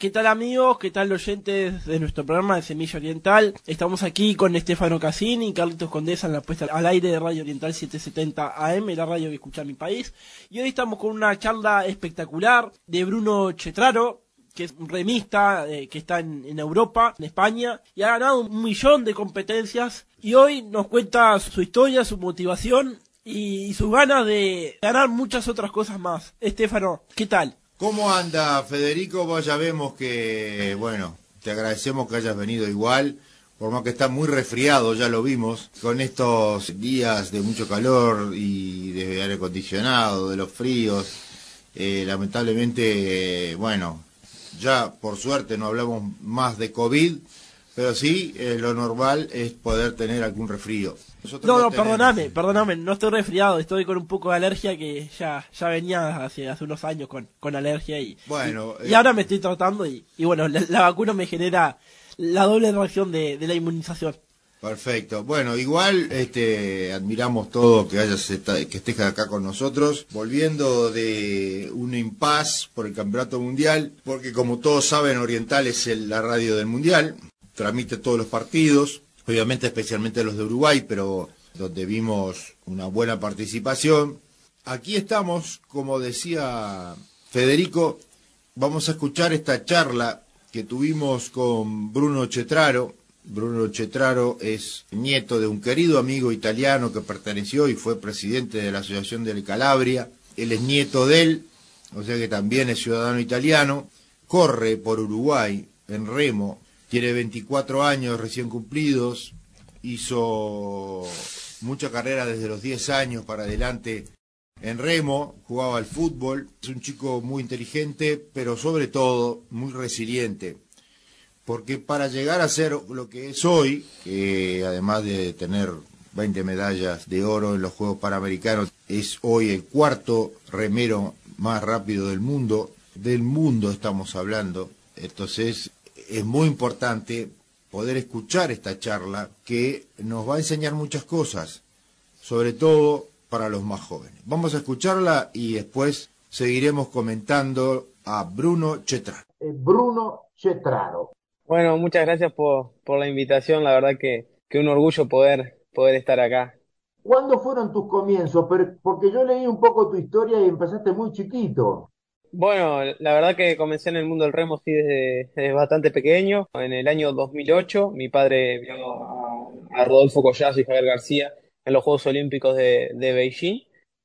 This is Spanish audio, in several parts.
¿Qué tal amigos? ¿Qué tal oyentes de nuestro programa de Semilla Oriental? Estamos aquí con Estefano Cassini y Carlitos Condesa en la puesta al aire de Radio Oriental 770 AM, la radio que escucha mi país. Y hoy estamos con una charla espectacular de Bruno Chetraro, que es un remista eh, que está en, Europa, en España, y ha ganado un millón de competencias. Y hoy nos cuenta su historia, su motivación y, y sus ganas de ganar muchas otras cosas más. Estefano, ¿qué tal? ¿Cómo anda Federico? Vos ya vemos que, bueno, te agradecemos que hayas venido igual, por más que está muy resfriado, ya lo vimos, con estos días de mucho calor y de aire acondicionado, de los fríos. Eh, lamentablemente, bueno, ya por suerte no hablamos más de COVID, pero sí eh, lo normal es poder tener algún resfrío. Nosotros no, no, perdóname, perdóname, no estoy resfriado, estoy con un poco de alergia que ya, ya venía hace, hace unos años con, con alergia y, bueno, y, y ahora me estoy tratando y, y bueno, la, la, vacuna me genera la doble reacción de, de la inmunización. Perfecto. Bueno, igual este, admiramos todo que hayas que estés acá con nosotros, volviendo de un impas por el Campeonato Mundial, porque como todos saben, Oriental es el, la radio del Mundial, transmite todos los partidos, obviamente especialmente los de Uruguay, pero donde vimos una buena participación. Aquí estamos, como decía Federico, vamos a escuchar esta charla que tuvimos con Bruno Chetraro. Bruno Chetraro es nieto de un querido amigo italiano que perteneció y fue presidente de la Asociación de Calabria. Él es nieto de él, o sea que también es ciudadano italiano. Corre por Uruguay en remo tiene 24 años recién cumplidos, hizo mucha carrera desde los 10 años para adelante en remo, jugaba al fútbol, es un chico muy inteligente, pero sobre todo muy resiliente, porque para llegar a ser lo que es hoy, que además de tener 20 medallas de oro en los Juegos Panamericanos, es hoy el cuarto remero más rápido del mundo, del mundo estamos hablando, entonces es muy importante poder escuchar esta charla que nos va a enseñar muchas cosas, sobre todo para los más jóvenes. Vamos a escucharla y después seguiremos comentando a Bruno Chetraro. Eh, Bruno Chetraro. Bueno, muchas gracias por, por la invitación, la verdad que, que un orgullo poder, poder estar acá. ¿Cuándo fueron tus comienzos? Porque yo leí un poco tu historia y empezaste muy chiquito. Bueno, la verdad que comencé en el mundo del remo sí desde, bastante pequeño. En el año 2008 mi padre vio a, Rodolfo Collazo y Javier García en los Juegos Olímpicos de, Beijing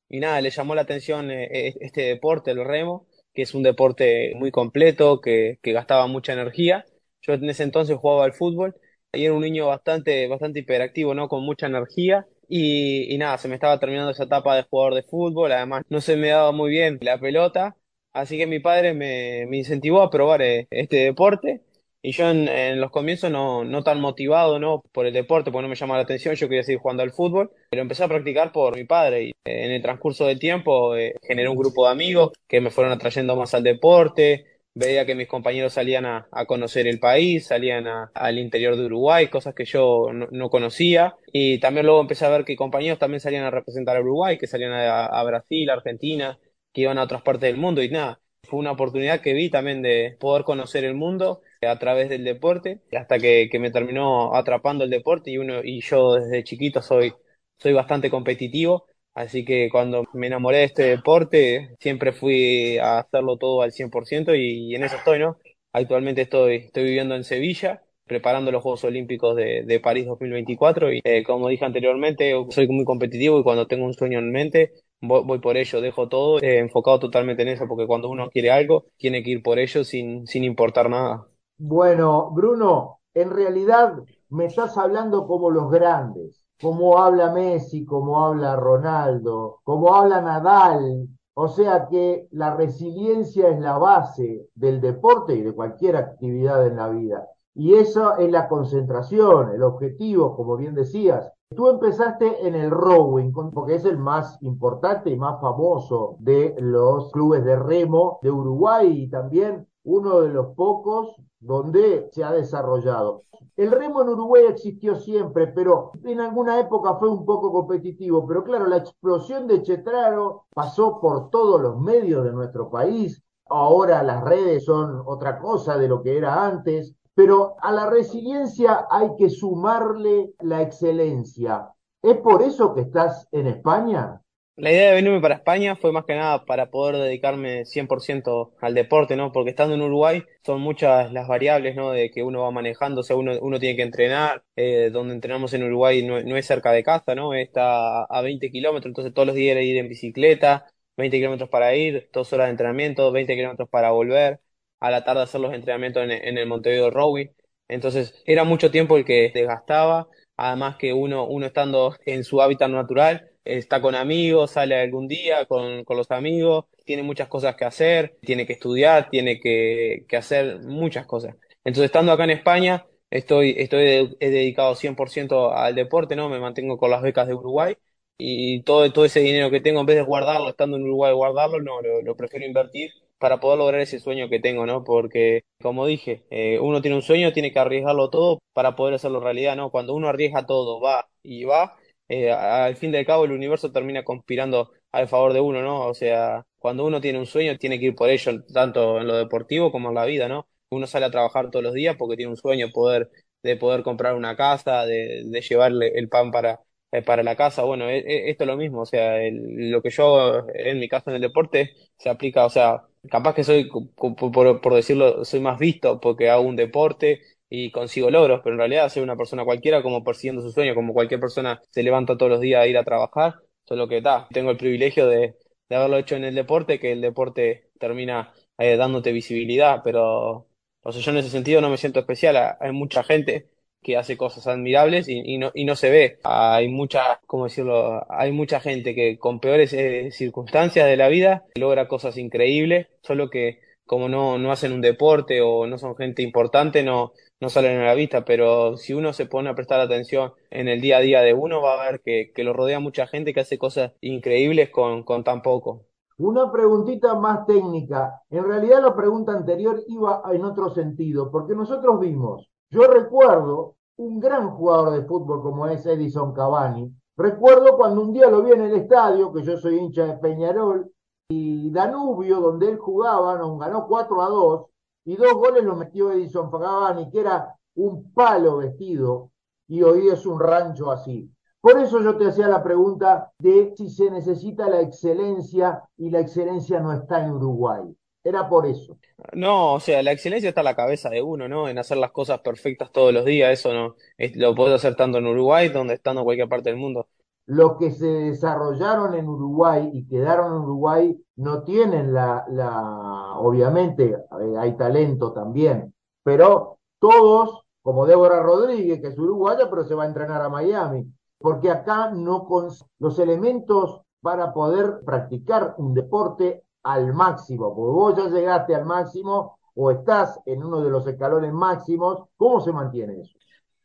y nada, le llamó la atención eh, este deporte, el remo, que es un deporte muy completo, que, que gastaba mucha energía. Yo en ese entonces jugaba al fútbol y era un niño bastante, bastante hiperactivo, ¿no? Con mucha energía. Y, y nada, se me estaba terminando esa etapa de jugador de fútbol, además no se me daba muy bien la pelota Así que mi padre me, me incentivó a probar eh, este deporte. Y yo en, los comienzos no, no tan motivado ¿no? por el deporte, porque no me llamaba la atención, yo quería seguir jugando al fútbol, pero empecé a practicar por mi padre y eh, en el transcurso del tiempo eh, generé un grupo de amigos que me fueron atrayendo más al deporte, veía que mis compañeros salían a, conocer el país, salían a, al interior de Uruguay, cosas que yo no, no, conocía, y también luego empecé a ver que compañeros también salían a representar a Uruguay, que salían a, a Brasil, Argentina, que iban a otras partes del mundo y nada, fue una oportunidad que vi también de poder conocer el mundo a través del deporte, hasta que, que me terminó atrapando el deporte y uno y yo desde chiquito soy, soy bastante competitivo, así que cuando me enamoré de este deporte siempre fui a hacerlo todo al 100% y, y en eso estoy, ¿no? Actualmente estoy, estoy viviendo en Sevilla, preparando los Juegos Olímpicos de, de París 2024 y eh, como dije anteriormente, soy muy competitivo y cuando tengo un sueño en mente voy, por ello, dejo todo eh, enfocado totalmente en eso, porque cuando uno quiere algo, tiene que ir por ello sin, sin importar nada. Bueno, Bruno, en realidad me estás hablando como los grandes, como habla Messi, como habla Ronaldo, como habla Nadal. O sea que la resiliencia es la base del deporte y de cualquier actividad en la vida. Y eso es la concentración, el objetivo, como bien decías, Tú empezaste en el rowing, porque es el más importante y más famoso de los clubes de remo de Uruguay y también uno de los pocos donde se ha desarrollado. El remo en Uruguay existió siempre, pero en alguna época fue un poco competitivo. Pero claro, la explosión de Chetraro pasó por todos los medios de nuestro país. Ahora las redes son otra cosa de lo que era antes. Pero a la resiliencia hay que sumarle la excelencia. ¿Es por eso que estás en España? La idea de venirme para España fue más que nada para poder dedicarme 100% al deporte, ¿no? Porque estando en Uruguay son muchas las variables, ¿no? De que uno va manejando, o sea, uno, tiene que entrenar, eh, donde entrenamos en Uruguay no, es cerca de casa, ¿no? Está a 20 kilómetros, entonces todos los días ir en bicicleta, 20 kilómetros para ir, dos horas de entrenamiento, 20 kilómetros para volver a la tarde hacer los entrenamientos en, en el Montevideo Rowing. Entonces era mucho tiempo el que desgastaba, además que uno, uno estando en su hábitat natural, está con amigos, sale algún día con, con los amigos, tiene muchas cosas que hacer, tiene que estudiar, tiene que, que hacer muchas cosas. Entonces estando acá en España, estoy, estoy dedicado 100% al deporte, ¿no? Me mantengo con las becas de Uruguay y todo, todo ese dinero que tengo, en vez de guardarlo, estando en Uruguay, guardarlo, no, lo prefiero invertir para poder lograr ese sueño que tengo, ¿no? Porque, como dije, eh, uno tiene un sueño, tiene que arriesgarlo todo para poder hacerlo realidad, ¿no? Cuando uno arriesga todo, va y va, eh, al fin del cabo el universo termina conspirando al favor de uno, ¿no? O sea, cuando uno tiene un sueño, tiene que ir por ello, tanto en lo deportivo como en la vida, ¿no? Uno sale a trabajar todos los días porque tiene un sueño poder, de poder comprar una casa, de, de llevarle el pan para, eh, para la casa, bueno, e, e, esto es lo mismo, o sea, lo que yo en mi caso en el deporte se aplica, o sea, capaz que soy, por, decirlo, soy más visto porque hago un deporte y consigo logros, pero en realidad soy una persona cualquiera como persiguiendo su sueño, como cualquier persona se levanta todos los días a ir a trabajar, solo que está, tengo el privilegio de, de, haberlo hecho en el deporte, que el deporte termina eh, dándote visibilidad, pero o sea, yo en ese sentido no me siento especial, hay mucha gente que hace cosas admirables y, no, se ve. Hay mucha, ¿cómo decirlo? Hay mucha gente que con peores eh, circunstancias de la vida logra cosas increíbles, solo que como no, no hacen un deporte o no son gente importante, no, no salen a la vista, pero si uno se pone a prestar atención en el día a día de uno, va a ver que, que lo rodea mucha gente que hace cosas increíbles con, con tan poco. Una preguntita más técnica. En realidad la pregunta anterior iba en otro sentido, porque nosotros vimos, yo recuerdo un gran jugador de fútbol como es Edison Cavani. Recuerdo cuando un día lo vi en el estadio, que yo soy hincha de Peñarol, y Danubio, donde él jugaba, nos ganó 4 a 2, y dos goles los metió Edison Cavani, que era un palo vestido, y hoy es un rancho así. Por eso yo te hacía la pregunta de si se necesita la excelencia y la excelencia no está en Uruguay. Era por eso. No, o sea, la excelencia está en la cabeza de uno, ¿no? En hacer las cosas perfectas todos los días, eso no, lo puedo hacer tanto en Uruguay, donde estando en cualquier parte del mundo. Los que se desarrollaron en Uruguay y quedaron en Uruguay no tienen la, la, obviamente eh, hay talento también, pero todos, como Débora Rodríguez, que es uruguaya, pero se va a entrenar a Miami, porque acá no con los elementos para poder practicar un deporte al máximo, porque vos ya llegaste al máximo o estás en uno de los escalones máximos, ¿cómo se mantiene eso?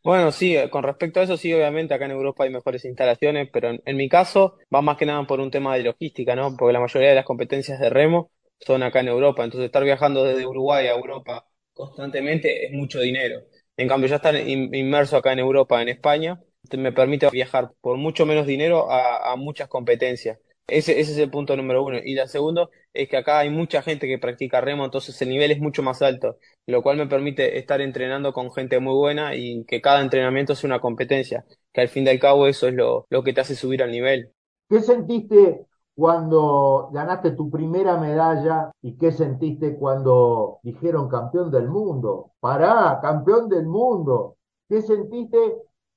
Bueno, sí, eh, con respecto a eso, sí, obviamente acá en Europa hay mejores instalaciones, pero en, mi caso va más que nada por un tema de logística, ¿no? Porque la mayoría de las competencias de remo son acá en Europa, entonces estar viajando desde Uruguay a Europa constantemente es mucho dinero. En cambio, ya estar inmerso acá en Europa, en España, me permite viajar por mucho menos dinero a muchas competencias. Ese, ese es el punto número uno. Y la segundo es que acá hay mucha gente que practica remo, entonces el nivel es mucho más alto, lo cual me permite estar entrenando con gente muy buena y que cada entrenamiento es una competencia, que al fin y al cabo eso es lo, lo que te hace subir al nivel. ¿Qué sentiste cuando ganaste tu primera medalla y qué sentiste cuando dijeron campeón del mundo? Pará, campeón del mundo. ¿Qué sentiste?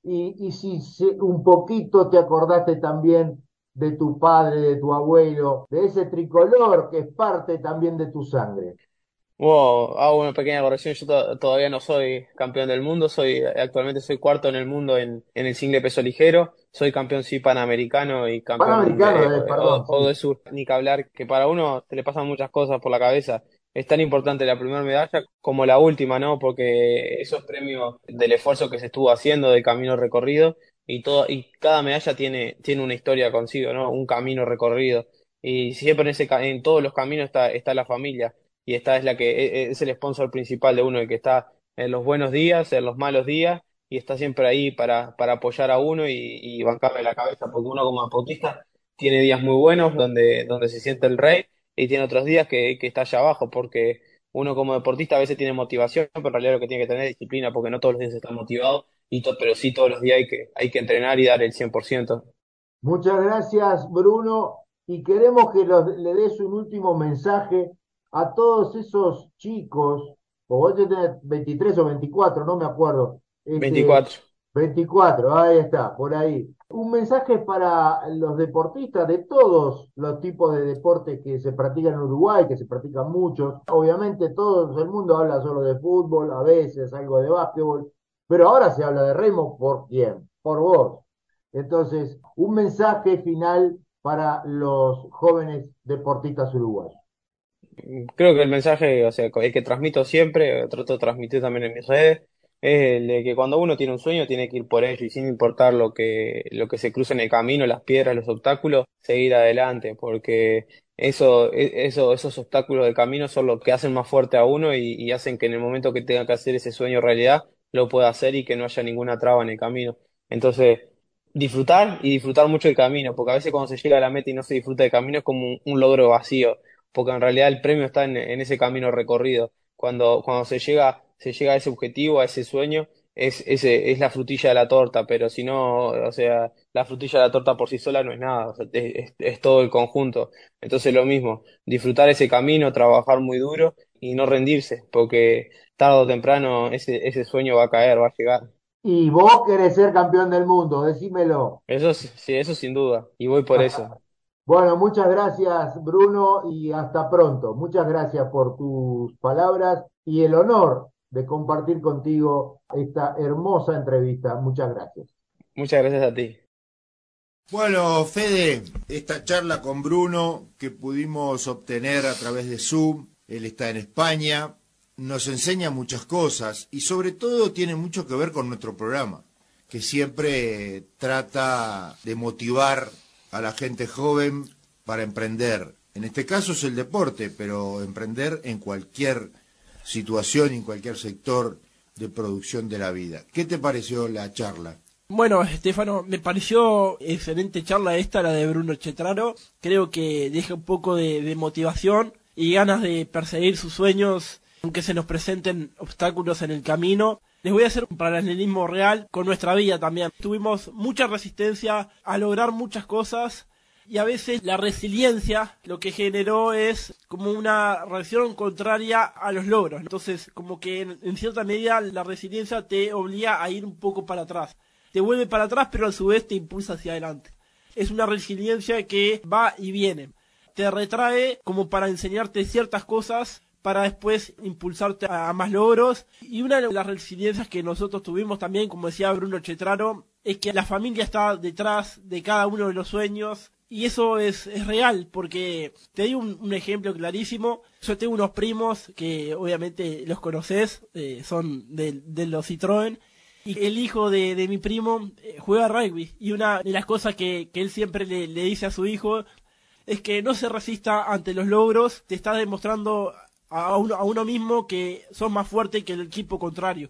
Y, y si un poquito te acordaste también de tu padre, de tu abuelo, de ese tricolor que es parte también de tu sangre. Wow, hago una pequeña corrección. Yo to- todavía no soy campeón del mundo. Soy actualmente soy cuarto en el mundo en, en el single peso ligero. Soy campeón sí panamericano y campeón de, Panamericano, eh, o, perdón, o de sur. Ni que hablar que para uno se le pasan muchas cosas por la cabeza. Es tan importante la primera medalla como la última, ¿no? Porque eso es premio del esfuerzo que se estuvo haciendo, del camino recorrido y todo y cada medalla tiene tiene una historia consigo, ¿no? Un camino recorrido. Y siempre en ese en todos los caminos está está la familia y esta es la que e- e- es el sponsor principal de uno, el que está en los buenos días, en los malos días, y está siempre ahí para, para apoyar a uno y, y bancarle la cabeza, porque uno como deportista tiene días muy buenos donde, donde se siente el rey y tiene otros días que, que está allá abajo, porque uno como deportista a veces tiene motivación, pero en realidad lo que tiene que tener es disciplina, porque no todos los días está motivado, y to- pero sí todos los días hay que, hay que entrenar y dar el 100%. Muchas gracias, Bruno, y queremos que los- le des un último mensaje a todos esos chicos, o vos tenés 23 o 24, no me acuerdo. Este, 24. 24, ahí está, por ahí. Un mensaje para los deportistas de todos los tipos de deportes que se practican en Uruguay, que se practican muchos. Obviamente todo el mundo habla solo de fútbol, a veces algo de básquetbol, pero ahora se habla de remo, ¿por quién? Por vos. Entonces, un mensaje final para los jóvenes deportistas uruguayos. Creo que el mensaje, o sea, el que transmito siempre, trato de transmitir también en mis redes, es el de que cuando uno tiene un sueño tiene que ir por ello y sin importar lo que, lo que se cruce en el camino, las piedras, los obstáculos, seguir adelante, porque eso, e- eso, esos obstáculos del camino son los que hacen más fuerte a uno y, y hacen que en el momento que tenga que hacer ese sueño realidad, lo pueda hacer y que no haya ninguna traba en el camino. Entonces, disfrutar y disfrutar mucho el camino, porque a veces cuando se llega a la meta y no se disfruta el camino es como un, logro vacío, porque en realidad el premio está en, ese camino recorrido. Cuando, cuando se llega, se llega a ese objetivo, a ese sueño, es, ese, es la frutilla de la torta, pero si no, o sea, la frutilla de la torta por sí sola no es nada, es- es todo el conjunto. Entonces lo mismo, disfrutar ese camino, trabajar muy duro y no rendirse, porque tarde o temprano ese, ese sueño va a caer, va a llegar. Y vos querés ser campeón del mundo, decímelo. Eso sí, sí, eso sin duda, y voy por eso. Bueno, muchas gracias, Bruno, y hasta pronto. Muchas gracias por tus palabras y el honor de compartir contigo esta hermosa entrevista. Muchas gracias. Muchas gracias a ti. Bueno, Fede, esta charla con Bruno que pudimos obtener a través de Zoom, él está en España, nos enseña muchas cosas y sobre todo tiene mucho que ver con nuestro programa, que siempre trata de motivar a la gente joven para emprender. En este caso es el deporte, pero emprender en cualquier situación en cualquier sector de producción de la vida. ¿Qué te pareció la charla? Bueno, Estefano, me pareció excelente charla esta, la de Bruno Chetraro. Creo que deja un poco de motivación y ganas de perseguir sus sueños, aunque se nos presenten obstáculos en el camino. Les voy a hacer un paralelismo real con nuestra vida también. Tuvimos mucha resistencia a lograr muchas cosas y a veces la resiliencia lo que generó es como una reacción contraria a los logros. Entonces, como que en, cierta medida la resiliencia te obliga a ir un poco para atrás. Te vuelve para atrás, pero a su vez te impulsa hacia adelante. Es una resiliencia que va y viene. Te retrae como para enseñarte ciertas cosas para después impulsarte a más logros. Y una de las resiliencias que nosotros tuvimos también, como decía Bruno Chetraro, es que la familia está detrás de cada uno de los sueños. Y eso es, es real, porque te doy un, ejemplo clarísimo. Yo tengo unos primos que obviamente los conoces, eh, son de, de los Citroën. Y el hijo de, de mi primo eh, juega rugby. Y una de las cosas que, que él siempre le, le dice a su hijo es que no se resista ante los logros. Te está demostrando a uno, a uno mismo que sos más fuerte que el equipo contrario.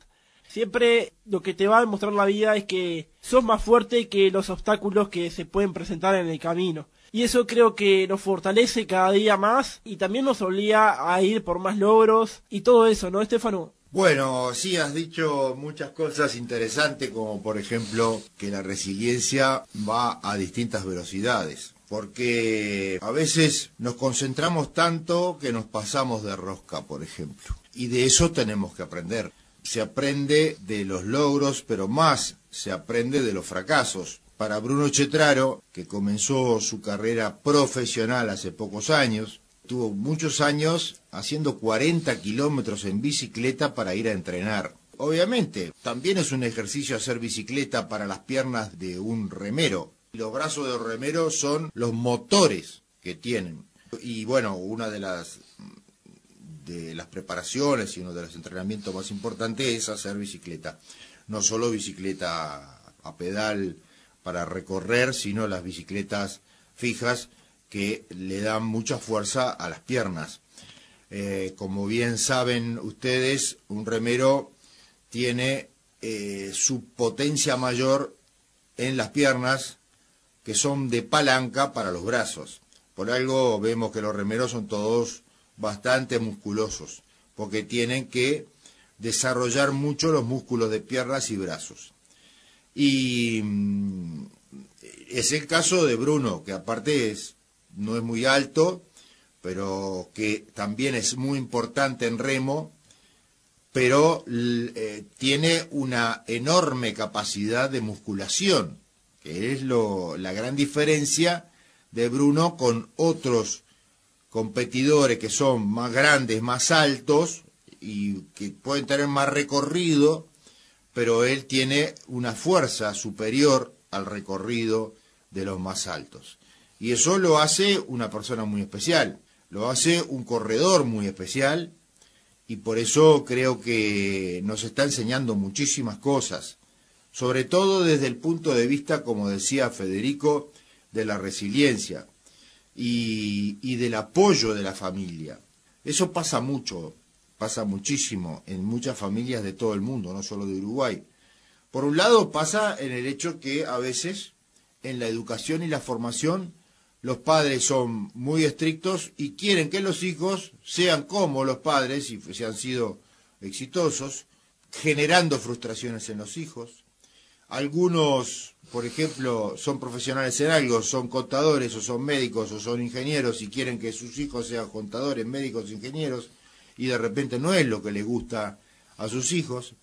Siempre lo que te va a demostrar la vida es que sos más fuerte que los obstáculos que se pueden presentar en el camino. Y eso creo que nos fortalece cada día más y también nos obliga a ir por más logros y todo eso, ¿no, Estefano? Bueno, sí, has dicho muchas cosas interesantes, como por ejemplo que la resiliencia va a distintas velocidades, porque a veces nos concentramos tanto que nos pasamos de rosca, por ejemplo, y de eso tenemos que aprender. Se aprende de los logros, pero más se aprende de los fracasos, para Bruno Chetraro, que comenzó su carrera profesional hace pocos años, tuvo muchos años haciendo 40 kilómetros en bicicleta para ir a entrenar. Obviamente, también es un ejercicio hacer bicicleta para las piernas de un remero. Los brazos de remero son los motores que tienen. Y bueno, una de las de las preparaciones y uno de los entrenamientos más importantes es hacer bicicleta. No solo bicicleta a pedal para recorrer, sino las bicicletas fijas que le dan mucha fuerza a las piernas. Eh, como bien saben ustedes, un remero tiene eh, su potencia mayor en las piernas, que son de palanca para los brazos. Por algo vemos que los remeros son todos bastante musculosos, porque tienen que desarrollar mucho los músculos de piernas y brazos. Y mm, es el caso de Bruno, que aparte es, no es muy alto, pero que también es muy importante en remo, pero eh, tiene una enorme capacidad de musculación, es lo, la gran diferencia de Bruno con otros competidores que son más grandes, más altos y que pueden tener más recorrido, pero él tiene una fuerza superior al recorrido de los más altos. Y eso lo hace una persona muy especial, lo hace un corredor muy especial y por eso creo que nos está enseñando muchísimas cosas, sobre todo desde el punto de vista, como decía Federico, de la resiliencia y, del apoyo de la familia. Eso pasa mucho, pasa muchísimo en muchas familias de todo el mundo, no solo de Uruguay. Por un lado pasa en el hecho que a veces en la educación y la formación los padres son muy estrictos y quieren que los hijos sean como los padres y se han sido exitosos, generando frustraciones en los hijos. Algunos por ejemplo, son profesionales en algo, son contadores o son médicos o son ingenieros y quieren que sus hijos sean contadores, médicos, ingenieros, y de repente no es lo que les gusta a sus hijos.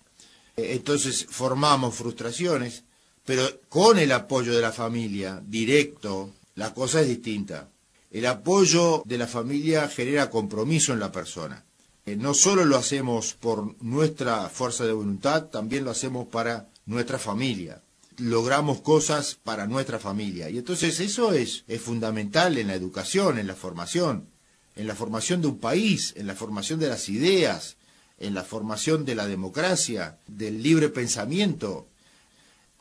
Eh, entonces formamos frustraciones, pero con el apoyo de la familia, directo, la cosa es distinta. El apoyo de la familia genera compromiso en la persona. Eh, no solo lo hacemos por nuestra fuerza de voluntad, también lo hacemos para nuestra familia logramos cosas para nuestra familia. Y entonces eso es, es fundamental en la educación, en la formación, en la formación de un país, en la formación de las ideas, en la formación de la democracia, del libre pensamiento.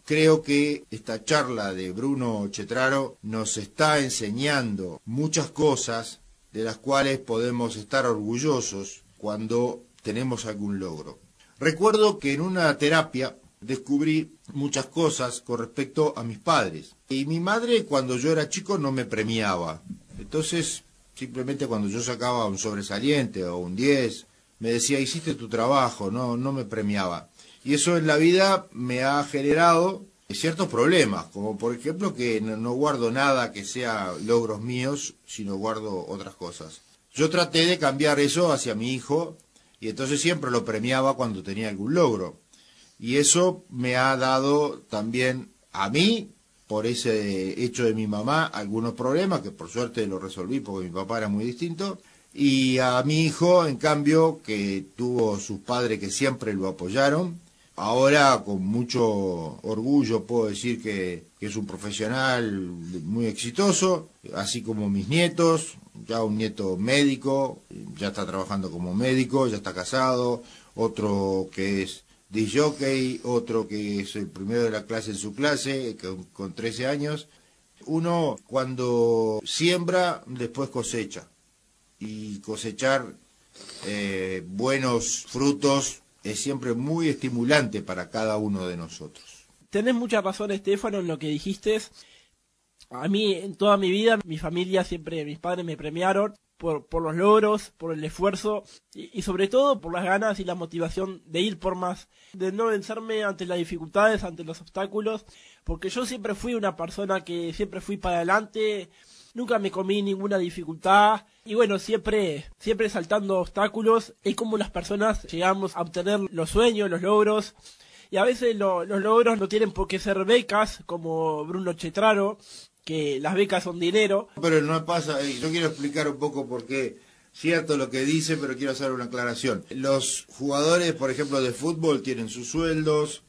Creo que esta charla de Bruno Chetraro nos está enseñando muchas cosas de las cuales podemos estar orgullosos cuando tenemos algún logro. Recuerdo que en una terapia descubrí muchas cosas con respecto a mis padres. Y mi madre cuando yo era chico no me premiaba. Entonces, simplemente cuando yo sacaba un sobresaliente o un 10, me decía, hiciste tu trabajo, no, no me premiaba. Y eso en la vida me ha generado ciertos problemas, como por ejemplo que no guardo nada que sea logros míos, sino guardo otras cosas. Yo traté de cambiar eso hacia mi hijo y entonces siempre lo premiaba cuando tenía algún logro. Y eso me ha dado también a mí, por ese hecho de mi mamá, algunos problemas que por suerte lo resolví porque mi papá era muy distinto. Y a mi hijo, en cambio, que tuvo sus padres que siempre lo apoyaron, ahora con mucho orgullo puedo decir que, que, es un profesional muy exitoso, así como mis nietos, ya un nieto médico, ya está trabajando como médico, ya está casado, otro que es jockey, otro que es el primero de la clase en su clase, con, con 13 años. Uno cuando siembra, después cosecha. Y cosechar eh, buenos frutos es siempre muy estimulante para cada uno de nosotros. Tenés mucha razón, Estefano, en lo que dijiste. A mí, en toda mi vida, mi familia siempre, mis padres me premiaron por, por los logros, por el esfuerzo y, sobre todo por las ganas y la motivación de ir por más, de no vencerme ante las dificultades, ante los obstáculos, porque yo siempre fui una persona que siempre fui para adelante, nunca me comí ninguna dificultad y bueno, siempre, siempre saltando obstáculos, es como las personas llegamos a obtener los sueños, los logros y a veces los logros no tienen por qué ser becas, como Bruno Chetraro, que las becas son dinero. Pero no pasa, yo quiero explicar un poco por qué cierto lo que dice, pero quiero hacer una aclaración. Los jugadores, por ejemplo, de fútbol tienen sus sueldos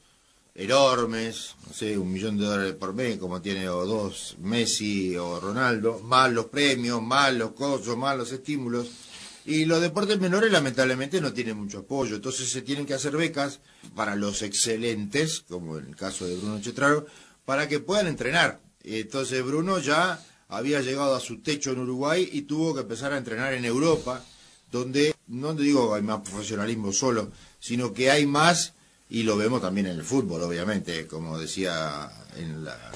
enormes, no sé, un millón de dólares por mes, como tiene o dos Messi o Ronaldo, más los premios, más los costos, más los estímulos. Y los deportes menores lamentablemente no tienen mucho apoyo, entonces se tienen que hacer becas para los excelentes, como en el caso de Bruno Chetraro, para que puedan entrenar. Entonces Bruno ya había llegado a su techo en Uruguay y tuvo que empezar a entrenar en Europa, donde no digo hay más profesionalismo solo, sino que hay más, y lo vemos también en el fútbol, obviamente, como decía en la,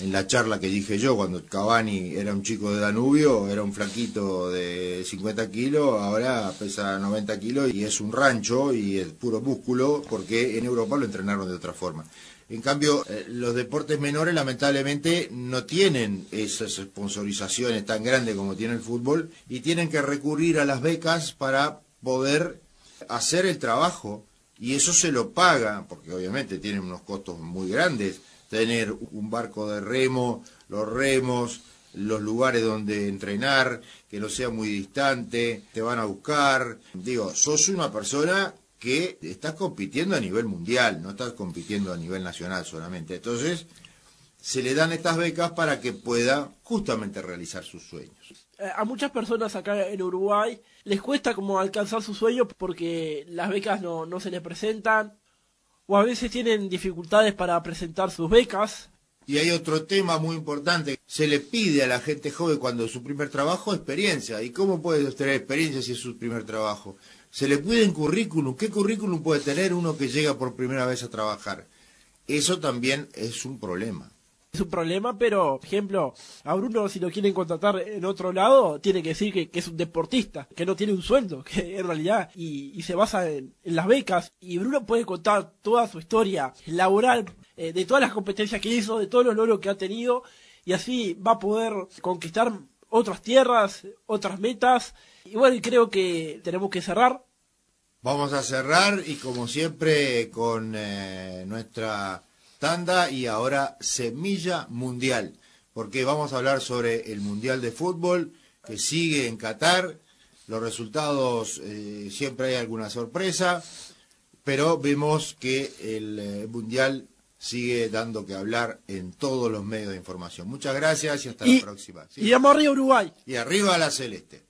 en la charla que dije yo, cuando Cavani era un chico de Danubio, era un flaquito de 50 kilos, ahora pesa 90 kilos y es un rancho y es puro músculo, porque en Europa lo entrenaron de otra forma. En cambio, eh, los deportes menores lamentablemente no tienen esas sponsorizaciones tan grandes como tiene el fútbol y tienen que recurrir a las becas para poder hacer el trabajo y eso se lo paga, porque obviamente tienen unos costos muy grandes, tener un barco de remo, los remos, los lugares donde entrenar, que no sea muy distante, te van a buscar. Digo, sos una persona que estás compitiendo a nivel mundial, no estás compitiendo a nivel nacional solamente. Entonces, se le dan estas becas para que pueda justamente realizar sus sueños. Eh, a muchas personas acá en Uruguay les cuesta como alcanzar sus sueños porque las becas no, no se les presentan o a veces tienen dificultades para presentar sus becas. Y hay otro tema muy importante. Se le pide a la gente joven cuando su primer trabajo experiencia. ¿Y cómo puede tener experiencia si es su primer trabajo? Se le pide un currículum. ¿Qué currículum puede tener uno que llega por primera vez a trabajar? Eso también es un problema. Es un problema, pero, por ejemplo, a Bruno si lo quieren contratar en otro lado, tiene que decir que, es un deportista, que no tiene un sueldo, que en realidad, y, se basa en, las becas. Y Bruno puede contar toda su historia laboral, eh, de todas las competencias que hizo, de todos los logros que ha tenido, y así va a poder conquistar otras tierras, otras metas. Y bueno, creo que tenemos que cerrar. Vamos a cerrar y como siempre con eh, nuestra tanda y ahora Semilla Mundial, porque vamos a hablar sobre el Mundial de Fútbol que sigue en Qatar. Los resultados eh, siempre hay alguna sorpresa, pero vemos que el eh, Mundial sigue dando que hablar en todos los medios de información. Muchas gracias y hasta la próxima. Y vamos arriba Uruguay. Y arriba la celeste.